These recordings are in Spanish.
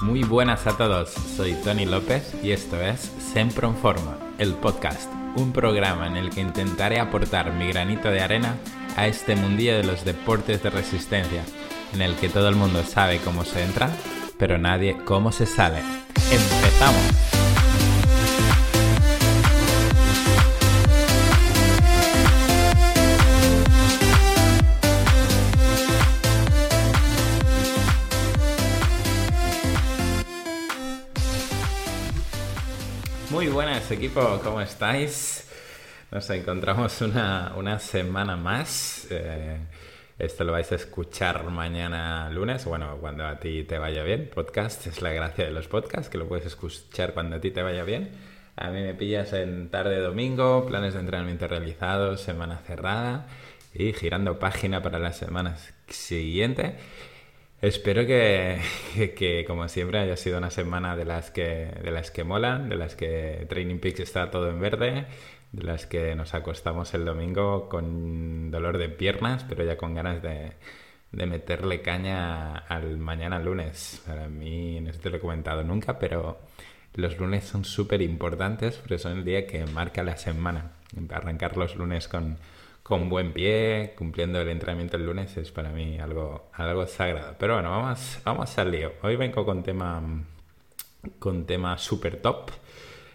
Muy buenas a todos, soy Tony López y esto es Sempre en Forma, el podcast, un programa en el que intentaré aportar mi granito de arena a este mundillo de los deportes de resistencia, en el que todo el mundo sabe cómo se entra, pero nadie cómo se sale. ¡Empezamos! Equipo, ¿cómo estáis? Nos encontramos una, semana más. Eh, esto lo vais a escuchar mañana lunes, bueno, cuando a ti te vaya bien. Podcast es la gracia de los podcasts, que lo puedes escuchar cuando a ti te vaya bien. A mí me pillas en tarde domingo, planes de entrenamiento realizados, semana cerrada y girando página para la semana siguiente. Espero que, como siempre, haya sido una semana de las que, de las que molan, de las que Training Peaks está todo en verde, de las que nos acostamos el domingo con dolor de piernas, pero ya con ganas de, meterle caña al mañana lunes. Para mí, no te lo he comentado nunca, pero los lunes son súper importantes porque son el día que marca la semana. Arrancar los lunes con con buen pie, cumpliendo el entrenamiento el lunes, es para mí algo, algo sagrado. Pero bueno, vamos, vamos al lío. Hoy vengo con tema, con tema super top.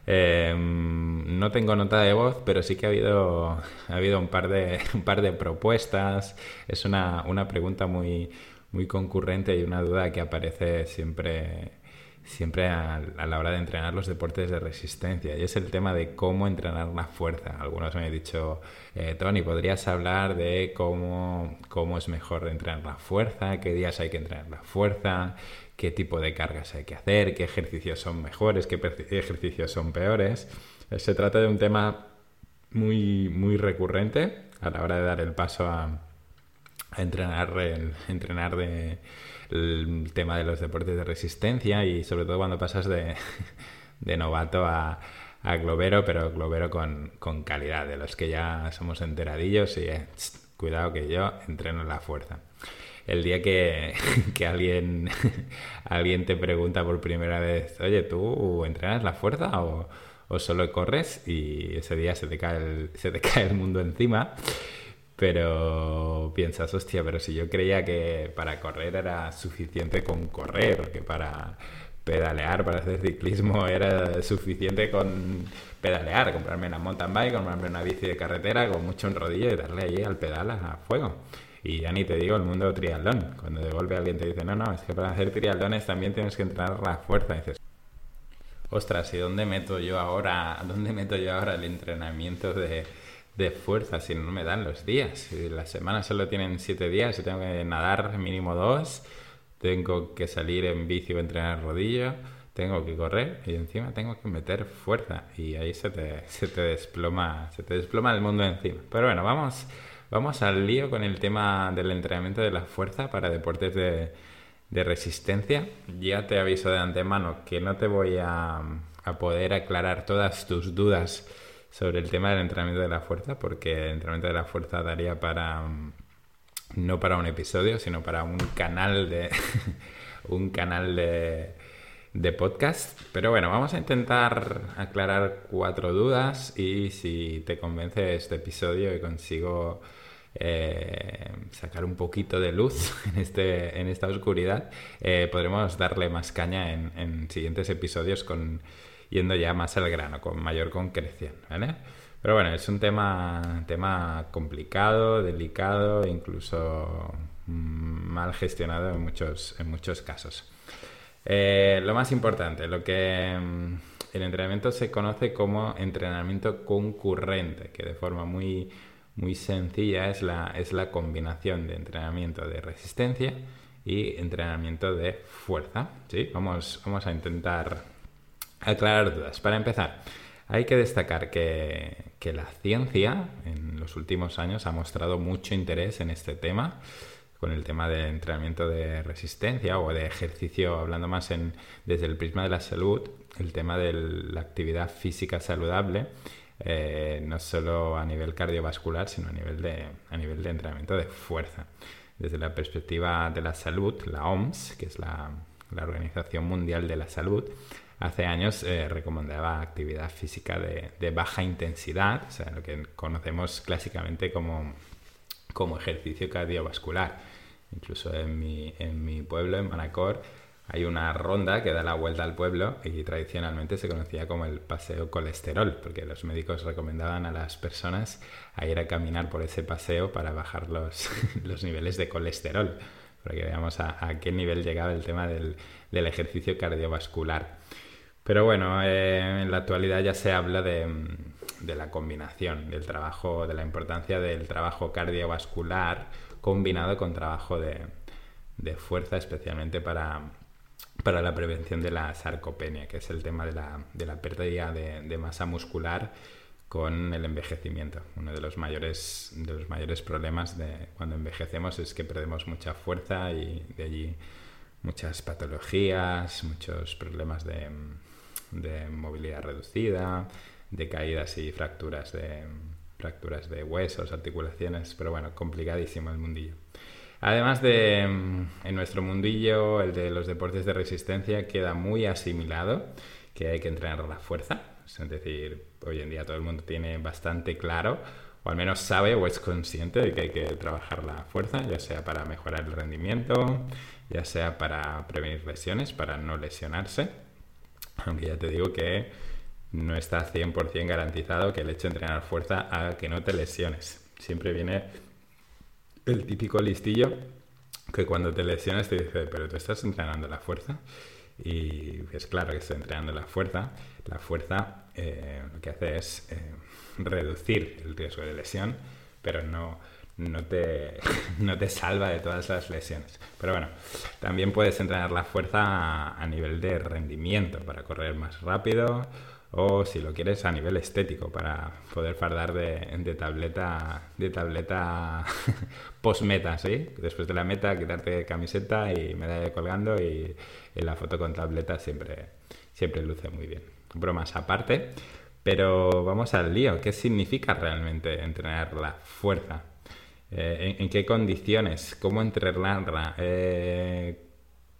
Em, no tengo nota de voz, pero sí que ha habido, ha habido un, par de, un par de propuestas. Es una, una pregunta muy, muy concurrente y una duda que aparece siempre siempre a, la hora de entrenar los deportes de resistencia y es el tema de cómo entrenar la fuerza. Algunos me han dicho, eh, Tony, ¿podrías hablar de cómo, cómo es mejor entrenar la fuerza? ¿Qué días hay que entrenar la fuerza? ¿Qué tipo de cargas hay que hacer? ¿Qué ejercicios son mejores? ¿Qué ejercicios son peores? Se trata de un tema muy, muy recurrente a la hora de dar el paso a, entrenar, entrenar de el tema de los deportes de resistencia y sobre todo cuando pasas de, novato a, globero, pero globero con, calidad, de los que ya somos enteradillos y eh, cuidado que yo entreno la fuerza. El día que, alguien, alguien te pregunta por primera vez, oye, ¿tú entrenas la fuerza o, solo corres? Y ese día se te cae se te cae el mundo encima pero piensas, hostia, pero si yo creía que para correr era suficiente con correr, que para pedalear, para hacer ciclismo era suficiente con pedalear, comprarme una mountain bike, comprarme una bici de carretera con mucho en rodillo y darle ahí al pedal a fuego. Y ya ni te digo el mundo triatlón. Cuando de golpe alguien te dice, no, no, es que para hacer triatlones también tienes que entrenar la fuerza. Dices, ostras, ¿y dónde meto yo ahora, dónde meto yo ahora el entrenamiento de, de fuerza si no me dan los días. Si la semana solo tienen siete días y tengo que nadar mínimo dos, tengo que salir en bici o entrenar rodilla, tengo que correr y encima tengo que meter fuerza y ahí se te, se te desploma se te desploma el mundo encima. Pero bueno, vamos, vamos al lío con el tema del entrenamiento de la fuerza para deportes de, de resistencia. Ya te aviso de antemano que no te voy a, a poder aclarar todas tus dudas sobre el tema del entrenamiento de la fuerza, porque el entrenamiento de la fuerza daría para mm, no para un episodio, sino para un canal de un canal de, de podcast. Pero bueno, vamos a intentar aclarar cuatro dudas y si te convence este episodio y consigo eh, sacar un poquito de luz en, este, en esta oscuridad, eh, podremos darle más caña en, en siguientes episodios con yendo ya más al grano, con mayor concreción, ¿vale? Pero bueno, es un tema, tema complicado, delicado, incluso mm, mal gestionado en muchos, en muchos casos. Eh, lo más importante, lo que mm, el entrenamiento se conoce como entrenamiento concurrente, que de forma muy, muy sencilla es la, es la combinación de entrenamiento de resistencia y entrenamiento de fuerza. ¿sí? Vamos, vamos a intentar aclarar dudas. Para empezar, hay que destacar que, la ciencia en los últimos años ha mostrado mucho interés en este tema, con el tema de entrenamiento de resistencia o de ejercicio, hablando más en, desde el prisma de la salud, el tema de la actividad física saludable, eh, no solo a nivel cardiovascular, sino a nivel, de, a nivel de entrenamiento de fuerza. Desde la perspectiva de la salud, la OMS, que es la Organización Mundial de la Salud, hace años eh, recomendaba actividad física de, baja intensidad, o sea, lo que conocemos clásicamente como, como ejercicio cardiovascular. Incluso en mi, en mi pueblo, en Manacor, hay una ronda que da la vuelta al pueblo y tradicionalmente se conocía como el paseo colesterol, porque los médicos recomendaban a las personas ir a caminar por ese paseo para bajar los, los niveles de colesterol, para que veamos a, qué nivel llegaba el tema del, del ejercicio cardiovascular. Pero bueno, eh, en la actualidad ya se habla de, de, la combinación, del trabajo, de la importancia del trabajo cardiovascular combinado con trabajo de, de fuerza, especialmente para, para la prevención de la sarcopenia, que es el tema de la, de la pérdida de, masa muscular con el envejecimiento. Uno de los mayores, de los mayores problemas de cuando envejecemos es que perdemos mucha fuerza y de allí muchas patologías, muchos problemas de, de movilidad reducida, de caídas y fracturas de, fracturas de huesos, articulaciones, pero bueno, complicadísimo el mundillo. Además de en nuestro mundillo, el de los deportes de resistencia queda muy asimilado que hay que entrenar la fuerza. Es decir, hoy en día todo el mundo tiene bastante claro, o al menos sabe o es consciente de que hay que trabajar la fuerza, ya sea para mejorar el rendimiento, ya sea para prevenir lesiones, para no lesionarse. Aunque ya te digo que no está 100% garantizado que el hecho de entrenar fuerza haga que no te lesiones. Siempre viene el típico listillo que cuando te lesionas te dice, pero tú estás entrenando la fuerza. Y es claro que estoy entrenando la fuerza. La fuerza eh, lo que hace es eh, reducir el riesgo de lesión, pero no, no, te, no te salva de todas las lesiones. Pero bueno, también puedes entrenar la fuerza a nivel de rendimiento para correr más rápido o si lo quieres a nivel estético para poder fardar de, tableta de tableta post meta ¿sí? después de la meta quitarte camiseta y medalla colgando y, la foto con tableta siempre siempre luce muy bien bromas aparte pero vamos al lío ¿qué significa realmente entrenar la fuerza? Eh, ¿en, qué condiciones? ¿cómo entrenarla? Eh,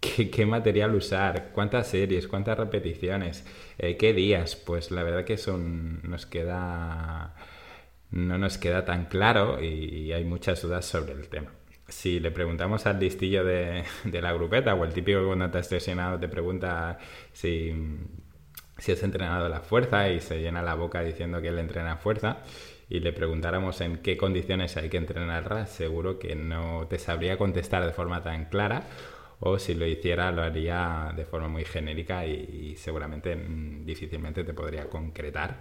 ¿Qué, material usar, cuántas series, cuántas repeticiones, eh, qué días. Pues la verdad que son, nos queda, no nos queda tan claro y, hay muchas dudas sobre el tema. Si le preguntamos al listillo de, la grupeta o el típico que cuando has lesionado te pregunta si, si has entrenado la fuerza y se llena la boca diciendo que él entrena fuerza y le preguntáramos en qué condiciones hay que entrenarla, seguro que no te sabría contestar de forma tan clara o si lo hiciera lo haría de forma muy genérica y, seguramente mm, difícilmente te podría concretar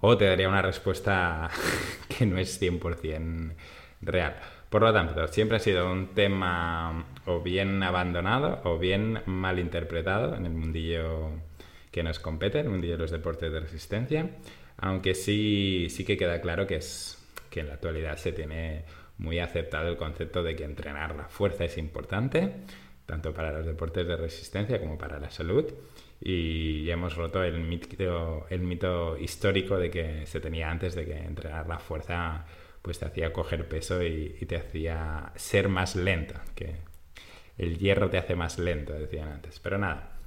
o te daría una respuesta que no es 100% real. Por lo tanto, siempre ha sido un tema o bien abandonado o bien mal interpretado en el mundillo que nos compete, el mundillo de los deportes de resistencia, aunque sí, sí que queda claro que, es, que en la actualidad se tiene muy aceptado el concepto de que entrenar la fuerza es importante, tanto para los deportes de resistencia como para la salud. Y hemos roto el mito, el mito histórico de que se tenía antes de que entrenar la fuerza pues te hacía coger peso y, te hacía ser más lento, que el hierro te hace más lento, decían antes. Pero nada,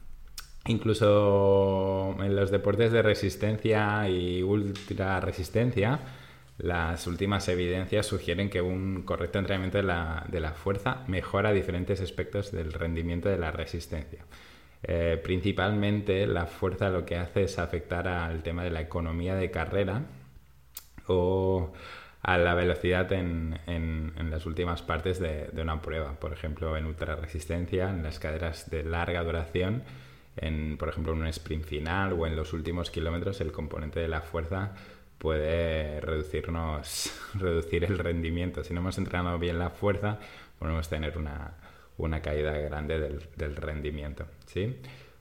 incluso en los deportes de resistencia y ultra resistencia, las últimas evidencias sugieren que un correcto entrenamiento de la, fuerza mejora diferentes aspectos del rendimiento de la resistencia. Eh, principalmente la fuerza lo que hace es afectar al tema de la economía de carrera o a la velocidad en, las últimas partes de, de, una prueba. Por ejemplo, en ultrarresistencia, en las caderas de larga duración, en, por ejemplo, en un sprint final o en los últimos kilómetros, el componente de la fuerza puede reducirnos, reducir el rendimiento. Si no hemos entrenado bien la fuerza, podemos tener una, una caída grande del, del, rendimiento. ¿sí?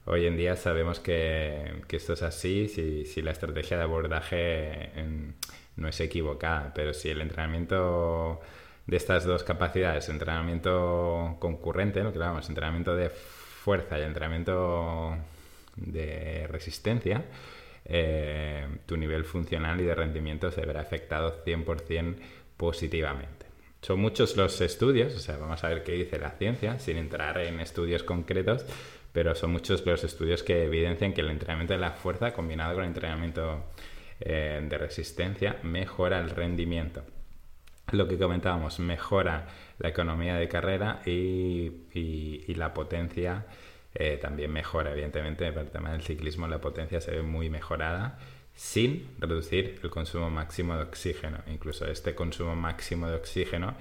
Hoy en día sabemos que, que esto es así si, si, la estrategia de abordaje no es equivocada, pero si el entrenamiento de estas dos capacidades, entrenamiento concurrente, lo que llamamos entrenamiento de fuerza y entrenamiento de resistencia, eh, tu nivel funcional y de rendimiento se verá afectado 100% positivamente. son muchos los estudios, o sea, vamos a ver qué dice la ciencia, sin entrar en estudios concretos, pero son muchos los estudios que evidencian que el entrenamiento de la fuerza combinado con el entrenamiento eh, de resistencia mejora el rendimiento. Lo que comentábamos, mejora la economía de carrera y, la potencia eh, también mejora, evidentemente, para el tema del ciclismo la potencia se ve muy mejorada sin reducir el consumo máximo de oxígeno. Incluso este consumo máximo de oxígeno,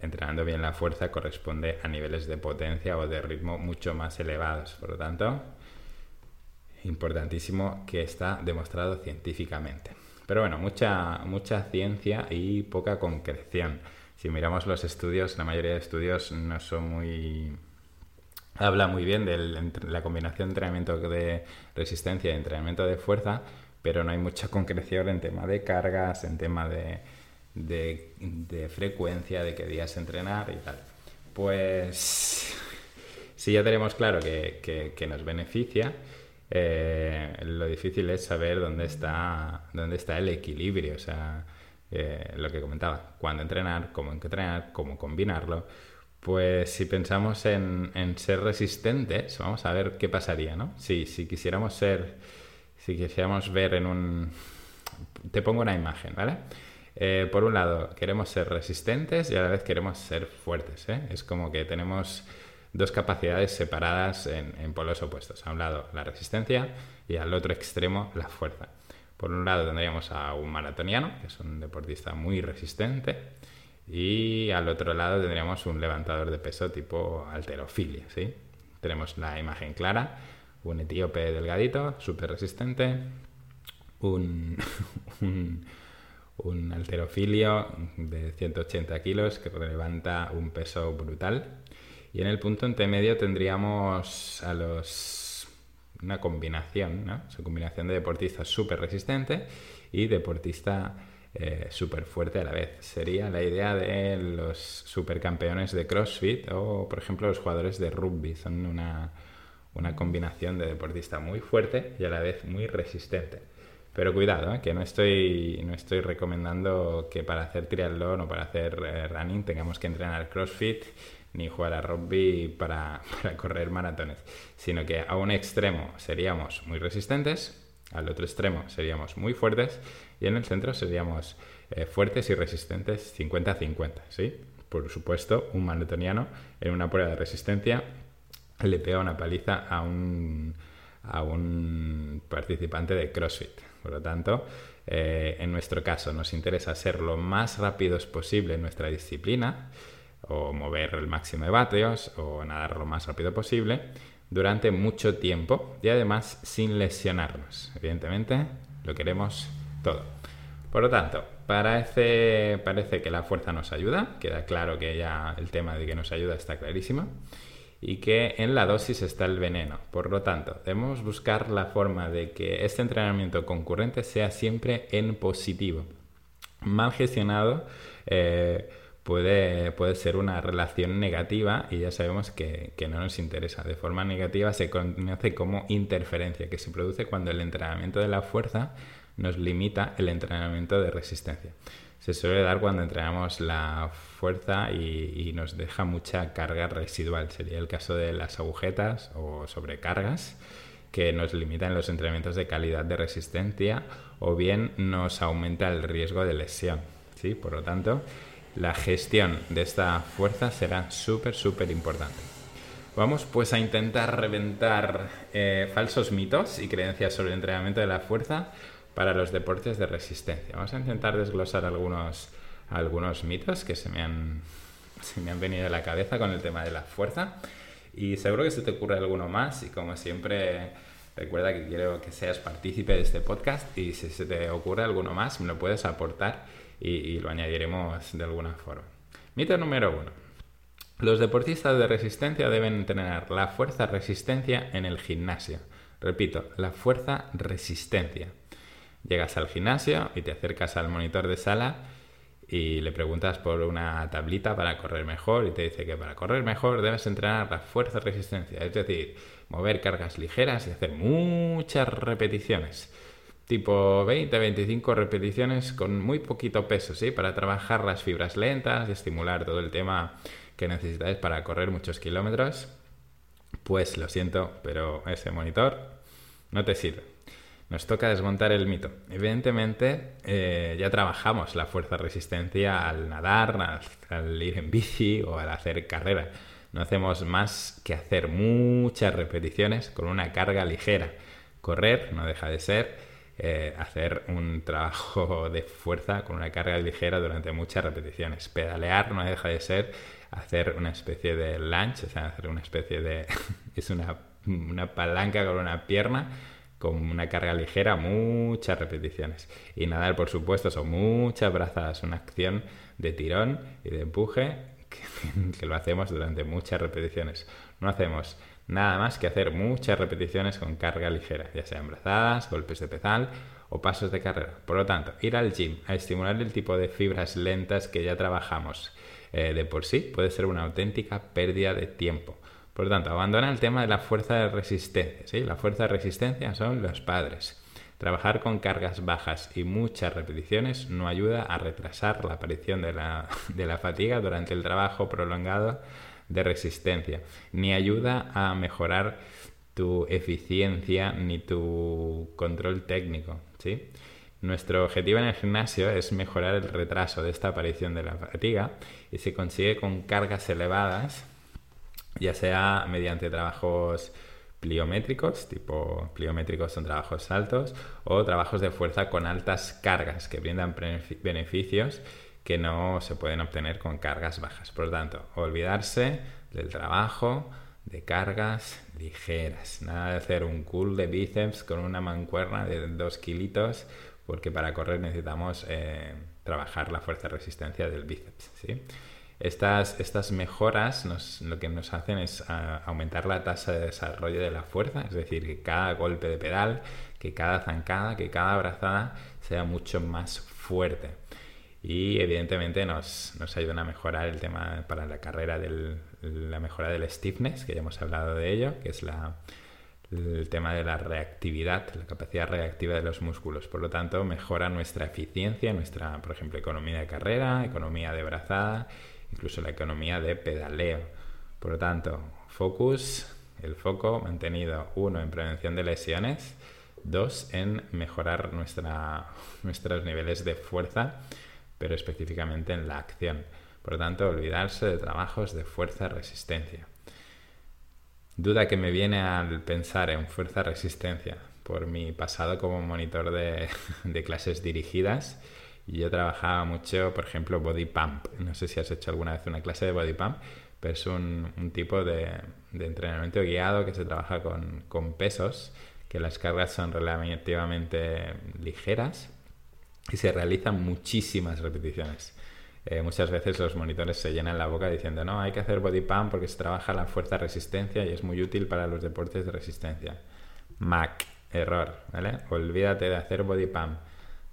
entrenando bien la fuerza, corresponde a niveles de potencia o de ritmo mucho más elevados. Por lo tanto, importantísimo que está demostrado científicamente. Pero bueno, mucha, mucha ciencia y poca concreción. Si miramos los estudios, la mayoría de estudios no son muy... Habla muy bien de la combinación de entrenamiento de resistencia y entrenamiento de fuerza, pero no hay mucha concreción en tema de cargas, en tema de, de, frecuencia, de qué días entrenar y tal. Pues si ya tenemos claro que, que, nos beneficia, eh, lo difícil es saber dónde está, dónde está el equilibrio, o sea, eh, lo que comentaba, cuándo entrenar, cómo entrenar, cómo combinarlo. Pues si pensamos en, ser resistentes, vamos a ver qué pasaría, ¿no? Si, si quisiéramos ser si quisiéramos ver en un... Te pongo una imagen, ¿vale? Eh, por un lado, queremos ser resistentes y a la vez queremos ser fuertes. Es como que tenemos dos capacidades separadas en, polos opuestos. A un lado la resistencia y al otro extremo la fuerza. Por un lado tendríamos a un maratoniano, que es un deportista muy resistente, y al otro lado tendríamos un levantador de peso tipo alterofilia. ¿sí? Tenemos la imagen clara un etíope delgadito, súper resistente, un, un, alterofilio de 180 kilos que levanta un peso brutal. Y en el punto medio tendríamos a los una combinación, ¿no? Una combinación de deportista súper resistente y deportista eh, súper fuerte a la vez. Sería la idea de los supercampeones de CrossFit o, por ejemplo, los jugadores de rugby. Son una, una combinación de deportista muy fuerte y a la vez muy resistente. Pero cuidado, ¿eh? que no estoy, no estoy recomendando que para hacer triatlón o para hacer eh, running tengamos que entrenar CrossFit ni jugar a rugby para, correr maratones, sino que a un extremo seríamos muy resistentes, al otro extremo seríamos muy fuertes y en el centro seríamos eh, fuertes y resistentes 50-50, ¿sí? Por supuesto, un maratoniano en una prueba de resistencia le pega una paliza a un, participante de CrossFit. Por lo tanto, eh, en nuestro caso nos interesa ser lo más rápidos posible en nuestra disciplina, o mover el máximo de vatios, o nadar lo más rápido posible, durante mucho tiempo y además sin lesionarnos. Evidentemente, lo queremos todo. Por lo tanto, parece, parece que la fuerza nos ayuda, queda claro que ya el tema de que nos ayuda está clarísimo y que en la dosis está el veneno. Por lo tanto, debemos buscar la forma de que este entrenamiento concurrente sea siempre en positivo. Mal gestionado eh, puede, puede, ser una relación negativa y ya sabemos que, que, no nos interesa. De forma negativa se conoce como interferencia, que se produce cuando el entrenamiento de la fuerza nos limita el entrenamiento de resistencia se suele dar cuando entrenamos la fuerza y, nos deja mucha carga residual. Sería el caso de las agujetas o sobrecargas que nos limitan los entrenamientos de calidad de resistencia o bien nos aumenta el riesgo de lesión. ¿sí? Por lo tanto, la gestión de esta fuerza será súper, súper importante. Vamos pues a intentar reventar eh, falsos mitos y creencias sobre el entrenamiento de la fuerza para los deportes de resistencia. Vamos a intentar desglosar algunos, algunos mitos que se me, han, se me han venido a la cabeza con el tema de la fuerza y seguro que se te ocurre alguno más y como siempre recuerda que quiero que seas partícipe de este podcast y si se te ocurre alguno más me lo puedes aportar y, lo añadiremos de alguna forma. Mito número uno. Los deportistas de resistencia deben tener la fuerza resistencia en el gimnasio. Repito, la fuerza resistencia. Llegas al gimnasio y te acercas al monitor de sala y le preguntas por una tablita para correr mejor y te dice que para correr mejor debes entrenar la fuerza resistencia, es decir, mover cargas ligeras y hacer muchas repeticiones. Tipo 20-25 repeticiones con muy poquito peso, ¿sí? Para trabajar las fibras lentas estimular todo el tema que necesitáis para correr muchos kilómetros. Pues lo siento, pero ese monitor no te sirve. Nos toca desmontar el mito. Evidentemente, eh, ya trabajamos la fuerza-resistencia al nadar, al ir en bici o al hacer carrera. No hacemos más que hacer muchas repeticiones con una carga ligera. Correr no deja de ser eh, hacer un trabajo de fuerza con una carga ligera durante muchas repeticiones. Pedalear no deja de ser hacer una especie de lunge, o sea, hacer una especie de... es una, una palanca con una pierna con una carga ligera, muchas repeticiones. Y nadar, por supuesto, son muchas brazadas, una acción de tirón y de empuje que, que, lo hacemos durante muchas repeticiones. No hacemos nada más que hacer muchas repeticiones con carga ligera, ya sean brazadas, golpes de pedal o pasos de carrera. Por lo tanto, ir al gym a estimular el tipo de fibras lentas que ya trabajamos eh, de por sí puede ser una auténtica pérdida de tiempo. Por lo tanto, abandona el tema de la fuerza de resistencia. ¿sí? La fuerza de resistencia son los padres. Trabajar con cargas bajas y muchas repeticiones no ayuda a retrasar la aparición de la, de la fatiga durante el trabajo prolongado de resistencia, ni ayuda a mejorar tu eficiencia ni tu control técnico, ¿sí? Nuestro objetivo en el gimnasio es mejorar el retraso de esta aparición de la fatiga y se consigue con cargas elevadas, ya sea mediante trabajos pliométricos, tipo pliométricos son trabajos altos, o trabajos de fuerza con altas cargas que brindan beneficios que no se pueden obtener con cargas bajas. Por lo tanto, olvidarse del trabajo de cargas ligeras. Nada de hacer un cool de bíceps con una mancuerna de 2 kilitos, porque para correr necesitamos eh, trabajar la fuerza resistencia del bíceps. Estas, estas mejoras lo que nos hacen es ah, aumentar la tasa de desarrollo de la fuerza, es decir, que cada golpe de pedal, que cada zancada, que cada abrazada sea mucho más fuerte y evidentemente nos, nos ayudan a mejorar el tema para la carrera de la mejora del stiffness, que ya hemos hablado de ello, que es la, el tema de la reactividad, la capacidad reactiva de los músculos. Por lo tanto, mejora nuestra eficiencia, nuestra, por ejemplo, economía de carrera, economía de brazada, incluso la economía de pedaleo. Por lo tanto, focus, el foco mantenido, uno, en prevención de lesiones, dos, en mejorar nuestra, nuestros niveles de fuerza pero específicamente en la acción. Por lo tanto, olvidarse de trabajos de fuerza-resistencia. Duda que me viene al pensar en fuerza-resistencia por mi pasado como monitor de, clases dirigidas. Yo trabajaba mucho, por ejemplo, body pump. No sé si has hecho alguna vez una clase de body pump, pero es un, tipo de, entrenamiento guiado que se trabaja con, con pesos, que las cargas son relativamente ligeras y se realizan muchísimas repeticiones. Eh, muchas veces los monitores se llenan la boca diciendo, no, hay que hacer body pump porque se trabaja la fuerza resistencia y es muy útil para los deportes de resistencia. Mac, error, ¿vale? Olvídate de hacer body pump.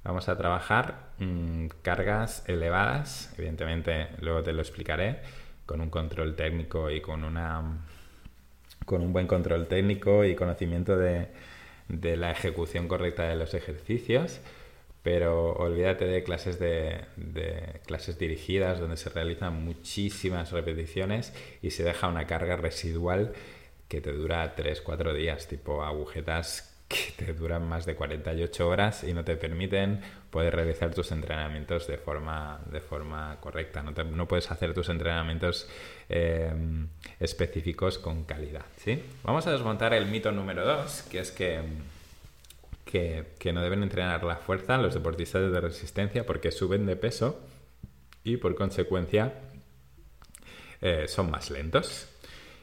Vamos a trabajar mm, cargas elevadas, evidentemente luego te lo explicaré, con un control técnico y con una con un buen control técnico y conocimiento de, de la ejecución correcta de los ejercicios pero olvídate de clases de, clases dirigidas donde se realizan muchísimas repeticiones y se deja una carga residual que te dura 3-4 días, tipo agujetas que te duran más de 48 horas y no te permiten poder realizar tus entrenamientos de forma, de forma correcta. No, no puedes hacer tus entrenamientos eh, específicos con calidad. ¿sí? Vamos a desmontar el mito número 2, que es que que, no deben entrenar la fuerza los deportistas de resistencia porque suben de peso y por consecuencia eh, son más lentos.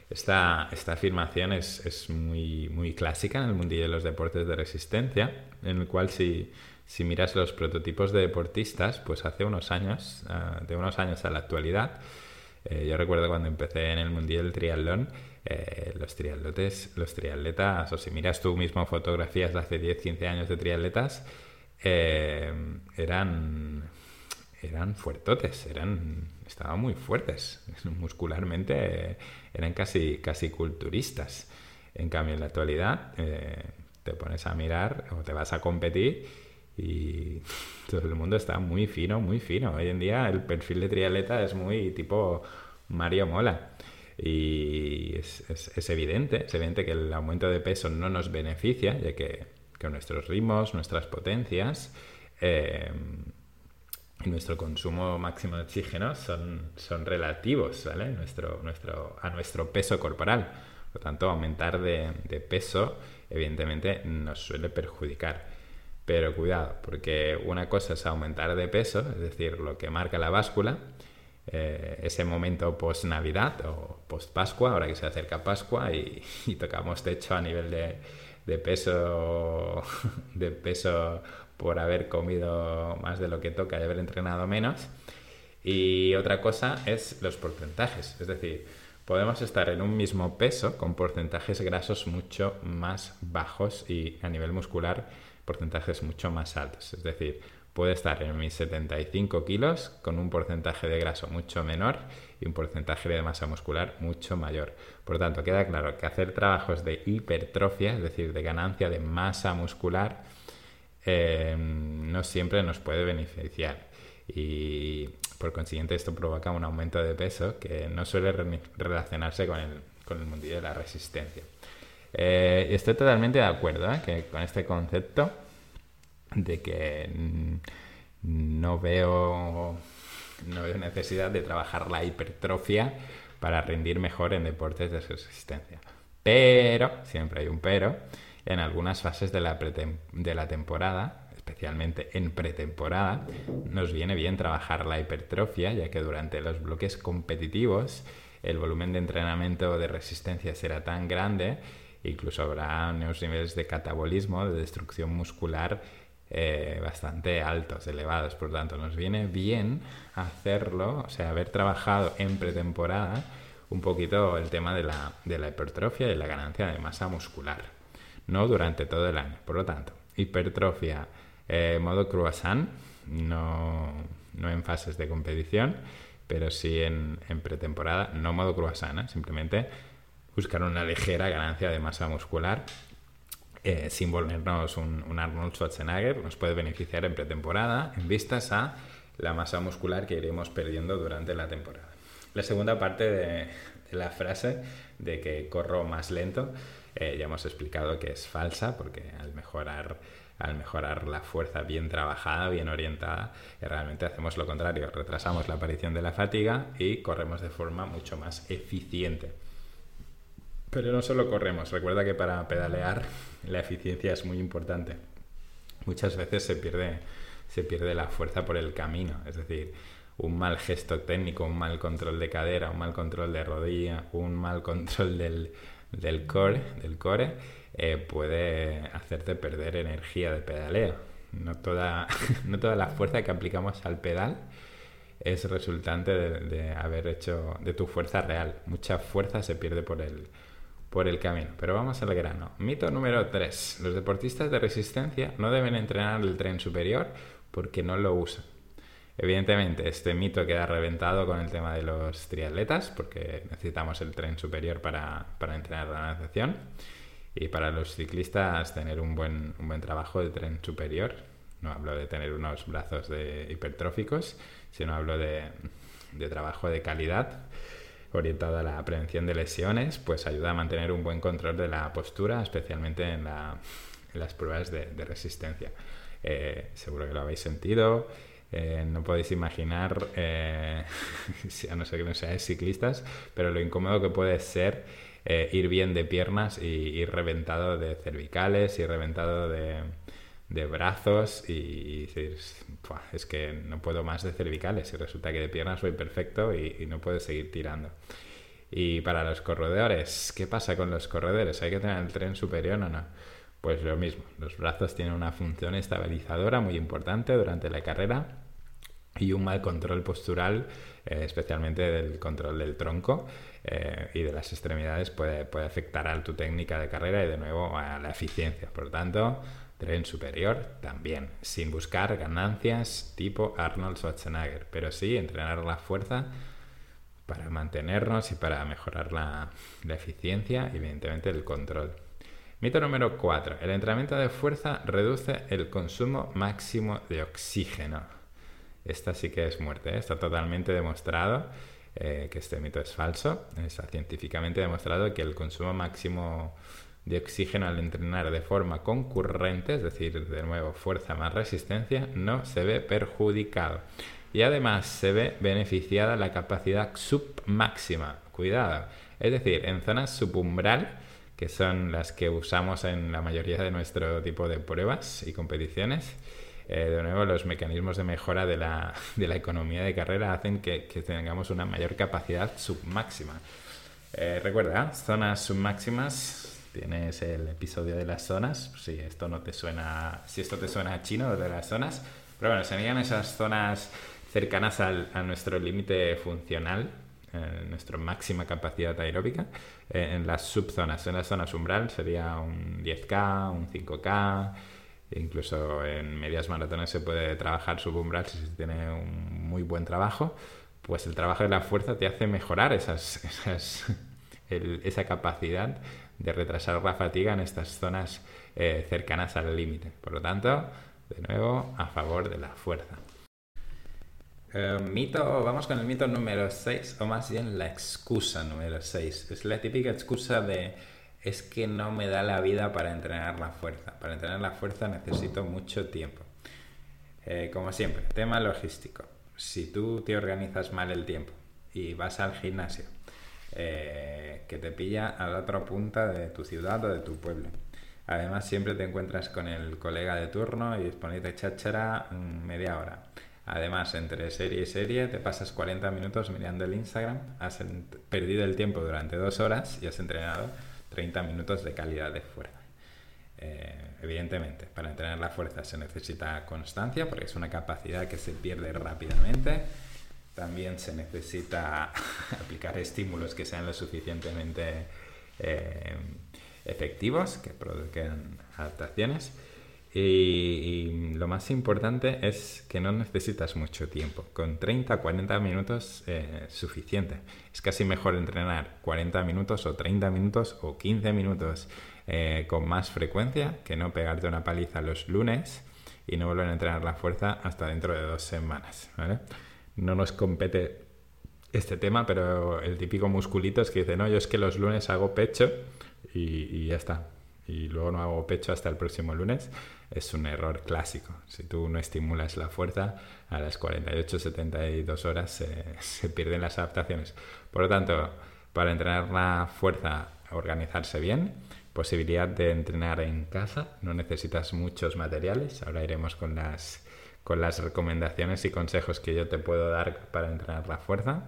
Esta, esta afirmación es, es, muy, muy clásica en el mundillo de los deportes de resistencia, en el cual si, si miras los prototipos de deportistas, pues hace unos años, ah, de unos años a la actualidad, eh, yo recuerdo cuando empecé en el mundial del triatlón, eh, los triatletas, los triatletas, o si miras tú mismo fotografías de hace 10, 15 años de triatletas, eh, eran, eran fuertotes, eran, estaban muy fuertes, muscularmente eran casi, casi culturistas. En cambio, en la actualidad, te pones a mirar o te vas a competir y todo el mundo está muy fino, muy fino. Hoy en día el perfil de triatleta es muy tipo Mario Mola. Y es, evidente, es evidente que el aumento de peso no nos beneficia, ya que, nuestros ritmos, nuestras potencias eh, y nuestro consumo máximo de oxígeno son, son relativos a nuestro peso corporal. Por lo tanto, aumentar de, de peso evidentemente nos suele perjudicar. Pero cuidado, porque una cosa es aumentar de peso, es decir, lo que marca la báscula, eh, ese momento post Navidad o post Pascua, ahora que se acerca Pascua y, tocamos techo a nivel de, de, peso de peso por haber comido más de lo que toca y haber entrenado menos. Y otra cosa es los porcentajes, es decir, podemos estar en un mismo peso con porcentajes grasos mucho más bajos y a nivel muscular porcentajes mucho más altos. Es decir, puede estar en mis 75 kilos con un porcentaje de graso mucho menor y un porcentaje de masa muscular mucho mayor. Por lo tanto, queda claro que hacer trabajos de hipertrofia, es decir, de ganancia de masa muscular, eh, no siempre nos puede beneficiar. Y por consiguiente esto provoca un aumento de peso que no suele relacionarse con el, con el mundillo de la resistencia. Eh, estoy totalmente de acuerdo ¿eh? que con este concepto de que no veo, no veo necesidad de trabajar la hipertrofia para rendir mejor en deportes de resistencia. Pero, siempre hay un pero, en algunas fases de la, de la temporada, especialmente en pretemporada, nos viene bien trabajar la hipertrofia, ya que durante los bloques competitivos el volumen de entrenamiento de resistencia será tan grande, incluso habrá unos niveles de catabolismo, de destrucción muscular eh, bastante altos, elevados. Por tanto, nos viene bien hacerlo, o sea, haber trabajado en pretemporada un poquito el tema de la, de la hipertrofia y la ganancia de masa muscular, no durante todo el año. Por lo tanto, hipertrofia eh, modo croissant, no, no, en fases de competición, pero sí en, en pretemporada, no modo croissant, ¿eh? simplemente buscar una ligera ganancia de masa muscular eh, sin volvernos un, Arnold Schwarzenegger, nos puede beneficiar en pretemporada en vistas a la masa muscular que iremos perdiendo durante la temporada. La segunda parte de, la frase de que corro más lento, eh, ya hemos explicado que es falsa porque al mejorar al mejorar la fuerza bien trabajada, bien orientada, eh, realmente hacemos lo contrario, retrasamos la aparición de la fatiga y corremos de forma mucho más eficiente. Pero no solo corremos, recuerda que para pedalear la eficiencia es muy importante. Muchas veces se pierde, se pierde la fuerza por el camino, es decir, un mal gesto técnico, un mal control de cadera, un mal control de rodilla, un mal control del, del core, del core eh, puede hacerte perder energía de pedaleo. No toda, no toda la fuerza que aplicamos al pedal es resultante de haber hecho de tu fuerza real. Mucha fuerza se pierde por el, por el camino. Pero vamos al grano. Mito número 3. Los deportistas de resistencia no deben entrenar el tren superior porque no lo usan. Evidentemente, este mito queda reventado con el tema de los triatletas, porque necesitamos el tren superior para, para entrenar la natación. Y para los ciclistas, tener un buen, un buen trabajo de tren superior. No hablo de tener unos brazos de hipertróficos, sino hablo de, de trabajo de calidad orientado a la prevención de lesiones, pues ayuda a mantener un buen control de la postura, especialmente en, las pruebas de, resistencia. Eh, seguro que lo habéis sentido. Eh, no podéis imaginar, eh, a no ser que no seáis ciclistas, pero lo incómodo que puede ser ir bien de piernas y ir reventado de cervicales y reventado de, de brazos y, decir, es que no puedo más de cervicales y resulta que de piernas soy perfecto y, no puedo seguir tirando. Y para los corredores, ¿qué pasa con los corredores? ¿Hay que tener el tren superior o no? Pues lo mismo, los brazos tienen una función estabilizadora muy importante durante la carrera y un mal control postural, eh, especialmente del control del tronco eh, y de las extremidades, puede, puede afectar a tu técnica de carrera y de nuevo a la eficiencia. Por tanto, Tren superior también, sin buscar ganancias tipo Arnold Schwarzenegger, pero sí entrenar la fuerza para mantenernos y para mejorar la, eficiencia y evidentemente el control. Mito número 4. El entrenamiento de fuerza reduce el consumo máximo de oxígeno. Esta sí que es muerte, ¿eh? está totalmente demostrado eh, que este mito es falso. Está científicamente demostrado que el consumo máximo de oxígeno al entrenar de forma concurrente, es decir, de nuevo fuerza más resistencia, no se ve perjudicado. Y además se ve beneficiada la capacidad submáxima. Cuidado. Es decir, en zonas subumbral, que son las que usamos en la mayoría de nuestro tipo de pruebas y competiciones, eh, de nuevo, los mecanismos de mejora de la, de la economía de carrera hacen que, tengamos una mayor capacidad submáxima. Eh, recuerda, zonas submáximas, tienes el episodio de las zonas, si esto no te suena, si esto te suena a chino de las zonas, pero bueno, serían esas zonas cercanas al, a nuestro límite funcional, eh, nuestra máxima capacidad aeróbica, en las subzonas. En las zonas umbral sería un 10K, un 5K, Incluso en medias maratones se puede trabajar subumbral si se tiene un muy buen trabajo. Pues el trabajo de la fuerza te hace mejorar esas, esa capacidad de retrasar la fatiga en estas zonas eh, cercanas al límite. Por lo tanto, de nuevo, a favor de la fuerza. Eh, mito, vamos con el mito número 6, o más bien la excusa número 6. Es la típica excusa de es que no me da la vida para entrenar la fuerza. Para entrenar la fuerza necesito mucho tiempo. Eh, como siempre, tema logístico. Si tú te organizas mal el tiempo y vas al gimnasio, eh, que te pilla a la otra punta de tu ciudad o de tu pueblo. Además, siempre te encuentras con el colega de turno y dispones cháchara mm, media hora. Además, entre serie y serie te pasas 40 minutos mirando el Instagram, has perdido el tiempo durante dos horas y has entrenado 30 minutos de calidad de fuerza. Eh, evidentemente, para entrenar la fuerza se necesita constancia porque es una capacidad que se pierde rápidamente. También se necesita aplicar estímulos que sean lo suficientemente eh, efectivos, que produzcan adaptaciones. Y, lo más importante es que no necesitas mucho tiempo. Con 30 40 minutos eh, es suficiente. Es casi mejor entrenar 40 minutos o 30 minutos o 15 minutos eh, con más frecuencia que no pegarte una paliza los lunes y no volver a entrenar la fuerza hasta dentro de dos semanas. No nos compete este tema, pero el típico musculito es que dice, no, yo es que los lunes hago pecho y ya está. Y luego no hago pecho hasta el próximo lunes es un error clásico. Si tú no estimulas la fuerza, a las 48-72 horas se, pierden las adaptaciones. Por lo tanto, para entrenar la fuerza, organizarse bien, posibilidad de entrenar en casa, no necesitas muchos materiales. Ahora iremos con las, con las recomendaciones y consejos que yo te puedo dar para entrenar la fuerza.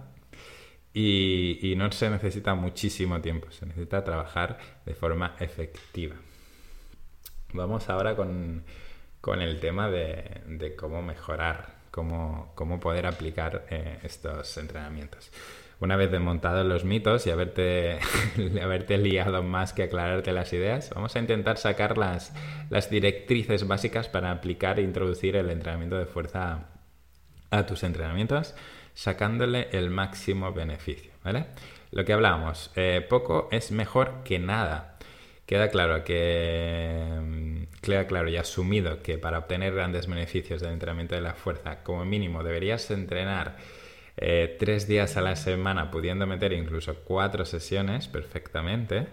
Y, no se necesita muchísimo tiempo, se necesita trabajar de forma efectiva. Vamos ahora con, el tema de, cómo mejorar, cómo, cómo poder aplicar eh, estos entrenamientos. Una vez desmontados los mitos y haberte, haberte liado más que aclararte las ideas, vamos a intentar sacar las, las directrices básicas para aplicar e introducir el entrenamiento de fuerza a tus entrenamientos, sacándole el máximo beneficio. ¿vale? Lo que hablábamos, eh, poco es mejor que nada. Queda claro que mm, queda claro y asumido que para obtener grandes beneficios del entrenamiento de la fuerza, como mínimo deberías entrenar eh, tres días a la semana, pudiendo meter incluso cuatro sesiones perfectamente.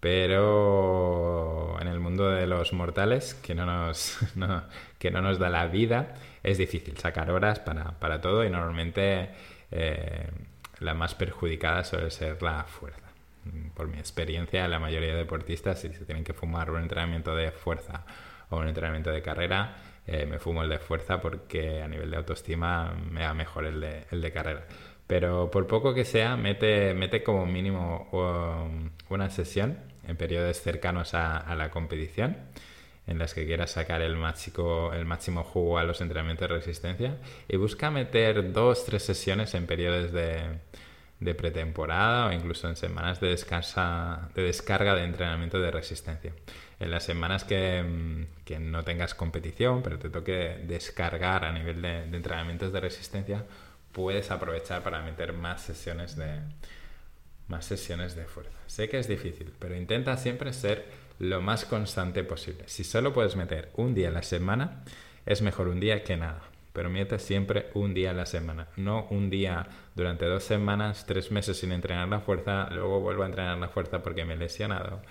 Pero en el mundo de los mortales, que no nos, que no nos da la vida, es difícil sacar horas para, todo y normalmente eh, la más perjudicada suele ser la fuerza por mi experiencia, la mayoría de deportistas, si se tienen que fumar un entrenamiento de fuerza o un entrenamiento de carrera, eh, me fumo el de fuerza porque a nivel de autoestima me da mejor el de, el de carrera. Pero por poco que sea, mete, mete como mínimo um, una sesión en periodos cercanos a, la competición en las que quieras sacar el máximo, el máximo jugo a los entrenamientos de resistencia y busca meter dos, tres sesiones en periodos de, de pretemporada o incluso en semanas de, descansa, de descarga de entrenamiento de resistencia. En las semanas que, mm, que, no tengas competición, pero te toque descargar a nivel de, entrenamientos de resistencia, puedes aprovechar para meter más sesiones de, más sesiones de fuerza. Sé que es difícil, pero intenta siempre ser lo más constante posible. Si solo puedes meter un día a la semana, es mejor un día que nada. Pero mete siempre un día a la semana, no un día durante dos semanas, tres meses sin entrenar la fuerza, luego vuelvo a entrenar la fuerza porque me he lesionado.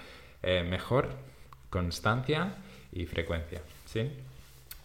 Eh, mejor constancia y frecuencia. ¿sí?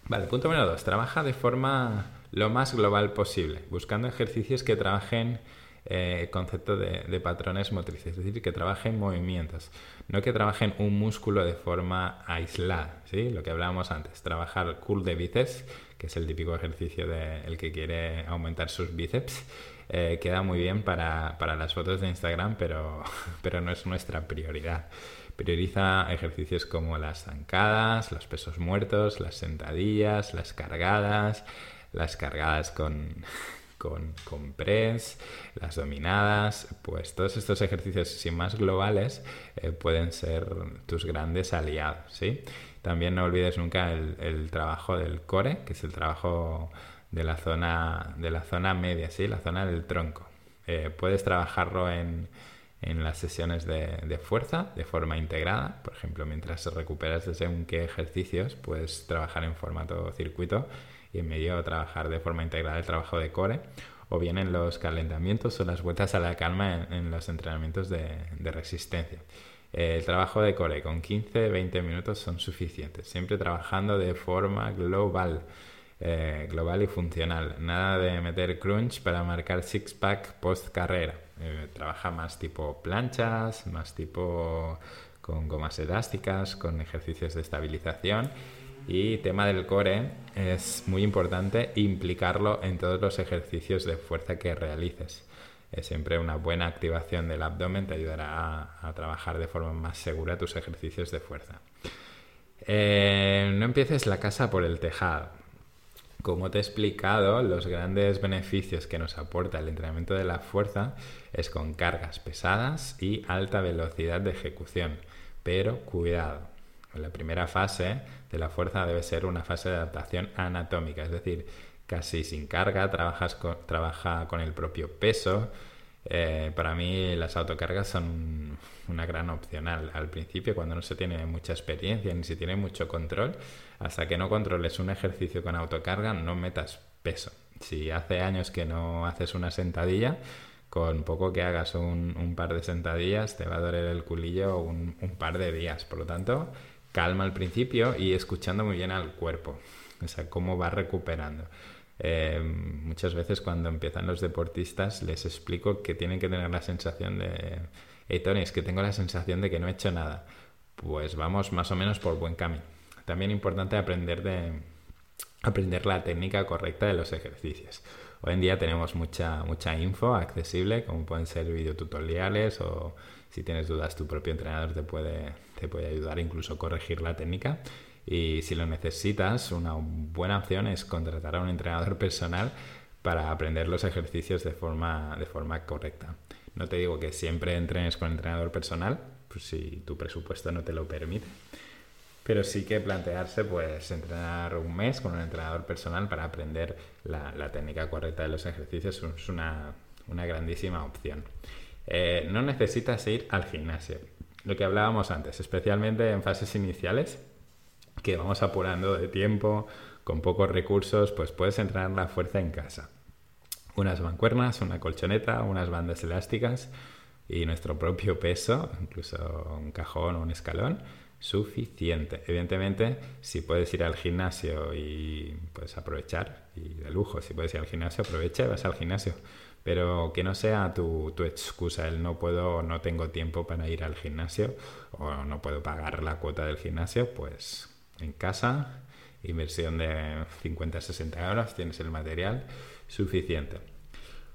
Vale, punto número dos. Trabaja de forma lo más global posible, buscando ejercicios que trabajen eh, concepto de, patrones motrices, es decir, que trabajen movimientos, no que trabajen un músculo de forma aislada, ¿sí? Lo que hablábamos antes, trabajar curl de bíceps, que es el típico ejercicio del que quiere aumentar sus bíceps, eh, queda muy bien para, para, las fotos de Instagram, pero, pero no es nuestra prioridad. Prioriza ejercicios como las zancadas, los pesos muertos, las sentadillas, las cargadas, las cargadas con, con, con press, las dominadas, pues todos estos ejercicios sin más globales eh, pueden ser tus grandes aliados, ¿sí? También no olvides nunca el, trabajo del core, que es el trabajo de la zona, de la zona media, ¿sí? La zona del tronco. Eh, puedes trabajarlo en, en las sesiones de, de, fuerza de forma integrada. Por ejemplo, mientras recuperas de según qué ejercicios, puedes trabajar en formato circuito y en medio trabajar de forma integral el trabajo de core o bien en los calentamientos o las vueltas a la calma en, los entrenamientos de, resistencia. El trabajo de core con 15-20 minutos son suficientes, siempre trabajando de forma global, eh, global y funcional. Nada de meter crunch para marcar six-pack post carrera. Eh, trabaja más tipo planchas, más tipo con gomas elásticas, con ejercicios de estabilización y tema del core, es muy importante implicarlo en todos los ejercicios de fuerza que realices. siempre una buena activación del abdomen te ayudará a, trabajar de forma más segura tus ejercicios de fuerza. Eh, no empieces la casa por el tejado. Como te he explicado, los grandes beneficios que nos aporta el entrenamiento de la fuerza es con cargas pesadas y alta velocidad de ejecución. Pero cuidado, la primera fase de la fuerza debe ser una fase de adaptación anatómica, es decir, casi sin carga, trabajas trabaja con el propio peso. Eh, para mí las autocargas son una gran opcional al principio cuando no se tiene mucha experiencia ni se tiene mucho control. Hasta que no controles un ejercicio con autocarga no metas peso. Si hace años que no haces una sentadilla, con poco que hagas un, par de sentadillas te va a doler el culillo un, par de días. Por lo tanto, calma al principio y escuchando muy bien al cuerpo, o sea, cómo va recuperando. Eh, muchas veces cuando empiezan los deportistas les explico que tienen que tener la sensación de, hey Tony, es que tengo la sensación de que no he hecho nada. Pues vamos más o menos por buen camino. También importante aprender de aprender la técnica correcta de los ejercicios. Hoy en día tenemos mucha, mucha info accesible, como pueden ser videotutoriales o si tienes dudas tu propio entrenador te puede, te puede ayudar incluso corregir la técnica. Y si lo necesitas, una buena opción es contratar a un entrenador personal para aprender los ejercicios de forma, de forma correcta. No te digo que siempre entrenes con entrenador personal, pues si tu presupuesto no te lo permite. Pero sí que plantearse, pues, entrenar un mes con un entrenador personal para aprender la, técnica correcta de los ejercicios es una, una grandísima opción. Eh, no necesitas ir al gimnasio. Lo que hablábamos antes, especialmente en fases iniciales, que vamos apurando de tiempo, con pocos recursos, pues puedes entrenar la fuerza en casa. Unas mancuernas, una colchoneta, unas bandas elásticas y nuestro propio peso, incluso un cajón o un escalón suficiente. Evidentemente, si puedes ir al gimnasio y puedes aprovechar, y de lujo, si puedes ir al gimnasio, aprovecha y vas al gimnasio. Pero que no sea tu, excusa el no puedo, no tengo tiempo para ir al gimnasio o no puedo pagar la cuota del gimnasio, pues en casa, inversión de 50-60 euros, tienes el material suficiente.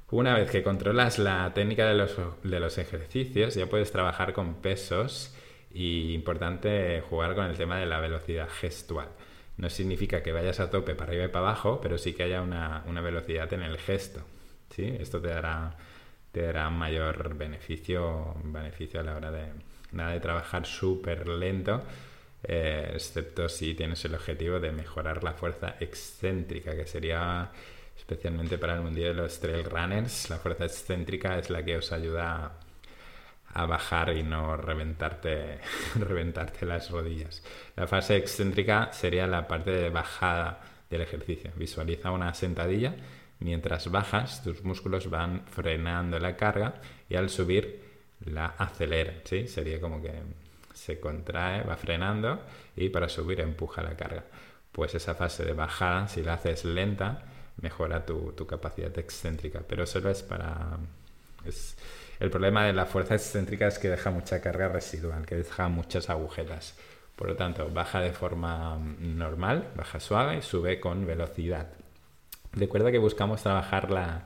Una vez que controlas la técnica de los ejercicios, ya puedes trabajar con pesos y importante jugar con el tema de la velocidad gestual. No significa que vayas a tope para arriba y para abajo, pero sí que haya una, velocidad en el gesto. ¿sí? Esto te dará, te dará mayor beneficio, beneficio a la hora de, nada de trabajar súper lento, eh, excepto si tienes el objetivo de mejorar la fuerza excéntrica, que sería especialmente para el mundial de los trail runners. La fuerza excéntrica es la que os ayuda a bajar y no reventarte, reventarte las rodillas. La fase excéntrica sería la parte de bajada del ejercicio. Visualiza una sentadilla, mientras bajas tus músculos van frenando la carga y al subir la aceleran, ¿sí? Sería como que se contrae, va frenando y para subir empuja la carga. Pues esa fase de bajada, si la haces lenta, mejora tu, tu capacidad excéntrica, pero solo es para... el problema de la fuerza excéntrica es que deja mucha carga residual, que deja muchas agujetas. Por lo tanto, baja de forma normal, baja suave y sube con velocidad. Recuerda que buscamos trabajar la,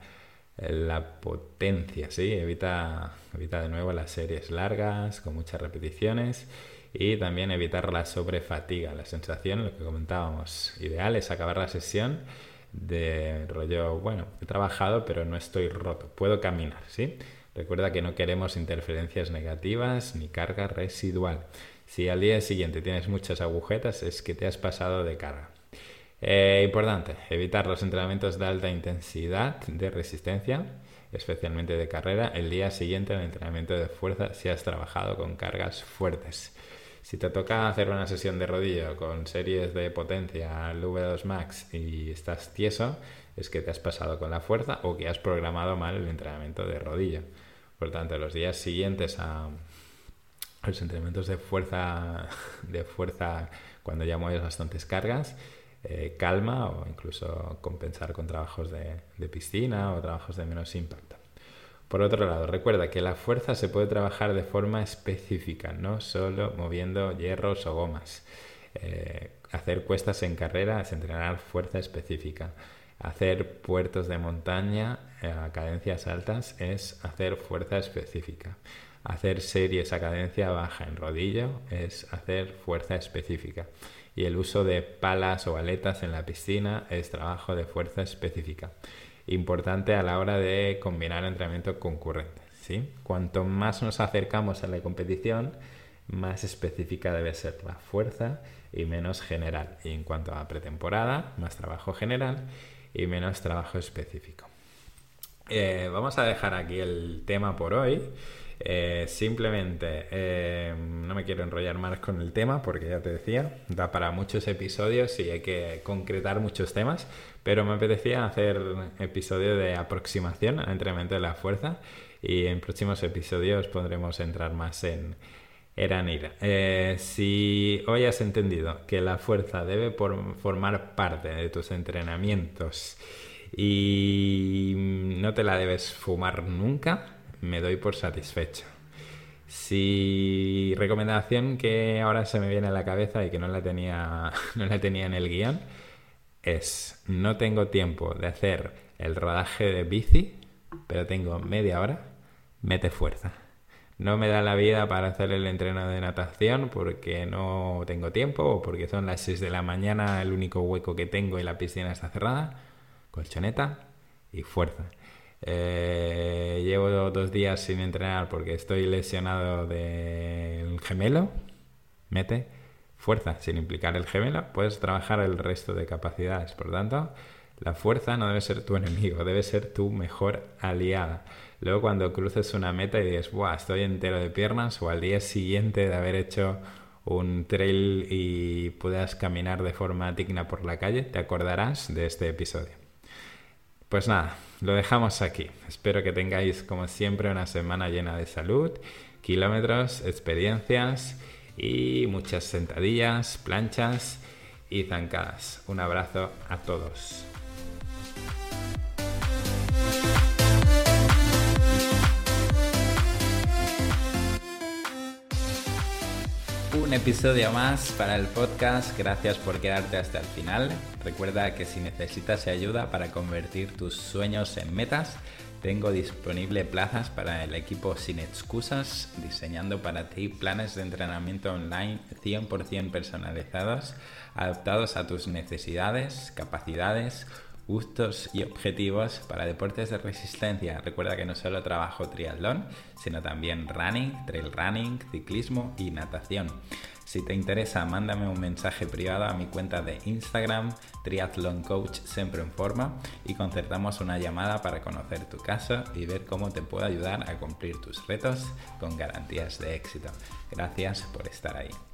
la potencia, ¿sí? Evita, evita de nuevo las series largas, con muchas repeticiones y también evitar la sobrefatiga, la sensación, lo que comentábamos, ideal es acabar la sesión de rollo, bueno, he trabajado pero no estoy roto, puedo caminar, ¿sí? Recuerda que no queremos interferencias negativas ni carga residual. Si al día siguiente tienes muchas agujetas es que te has pasado de carga. Eh, importante, evitar los entrenamientos de alta intensidad de resistencia, especialmente de carrera, el día siguiente al entrenamiento de fuerza si has trabajado con cargas fuertes. Si te toca hacer una sesión de rodillo con series de potencia al V2 Max y estás tieso, es que te has pasado con la fuerza o que has programado mal el entrenamiento de rodillo. Por tanto, los días siguientes a, los entrenamientos de fuerza, de fuerza cuando ya mueves bastantes cargas, eh, calma o incluso compensar con trabajos de, de piscina o trabajos de menos impacto. Por otro lado, recuerda que la fuerza se puede trabajar de forma específica, no solo moviendo hierros o gomas. Eh, hacer cuestas en carrera es entrenar fuerza específica. Hacer puertos de montaña a cadencias altas es hacer fuerza específica. Hacer series a cadencia baja en rodillo es hacer fuerza específica. Y el uso de palas o aletas en la piscina es trabajo de fuerza específica. Importante a la hora de combinar entrenamiento concurrente. ¿sí? Cuanto más nos acercamos a la competición, más específica debe ser la fuerza y menos general. Y en cuanto a pretemporada, más trabajo general y menos trabajo específico. Eh, vamos a dejar aquí el tema por hoy. Eh, simplemente eh, no me quiero enrollar más con el tema porque ya te decía, da para muchos episodios y hay que concretar muchos temas, pero me apetecía hacer episodio de aproximación al entrenamiento de la fuerza y en próximos episodios podremos entrar más en, Eranira, eh, si hoy has entendido que la fuerza debe formar parte de tus entrenamientos y no te la debes fumar nunca, me doy por satisfecho. Si recomendación que ahora se me viene a la cabeza y que no la tenía, no la tenía en el guion es no tengo tiempo de hacer el rodaje de bici, pero tengo media hora, mete fuerza no me da la vida para hacer el entreno de natación porque no tengo tiempo o porque son las 6 de la mañana, el único hueco que tengo y la piscina está cerrada. Colchoneta y fuerza. Eh, llevo dos días sin entrenar porque estoy lesionado del gemelo. Mete fuerza sin implicar el gemelo. Puedes trabajar el resto de capacidades. Por tanto, la fuerza no debe ser tu enemigo, debe ser tu mejor aliada. Luego cuando cruces una meta y dices, ¡buah! Estoy entero de piernas o al día siguiente de haber hecho un trail y puedas caminar de forma digna por la calle, te acordarás de este episodio. Pues nada, lo dejamos aquí. Espero que tengáis como siempre una semana llena de salud, kilómetros, experiencias y muchas sentadillas, planchas y zancadas. Un abrazo a todos. un episodio más para el podcast. Gracias por quedarte hasta el final. Recuerda que si necesitas ayuda para convertir tus sueños en metas, tengo disponible plazas para el equipo sin excusas, diseñando para ti planes de entrenamiento online 100% personalizados, adaptados a tus necesidades, capacidades, gustos y objetivos para deportes de resistencia. Recuerda que no solo trabajo triatlón, sino también running, trail running, ciclismo y natación. Si te interesa, mándame un mensaje privado a mi cuenta de Instagram, Triathlon Coach Siempre en Forma, y concertamos una llamada para conocer tu caso y ver cómo te puedo ayudar a cumplir tus retos con garantías de éxito. Gracias por estar ahí.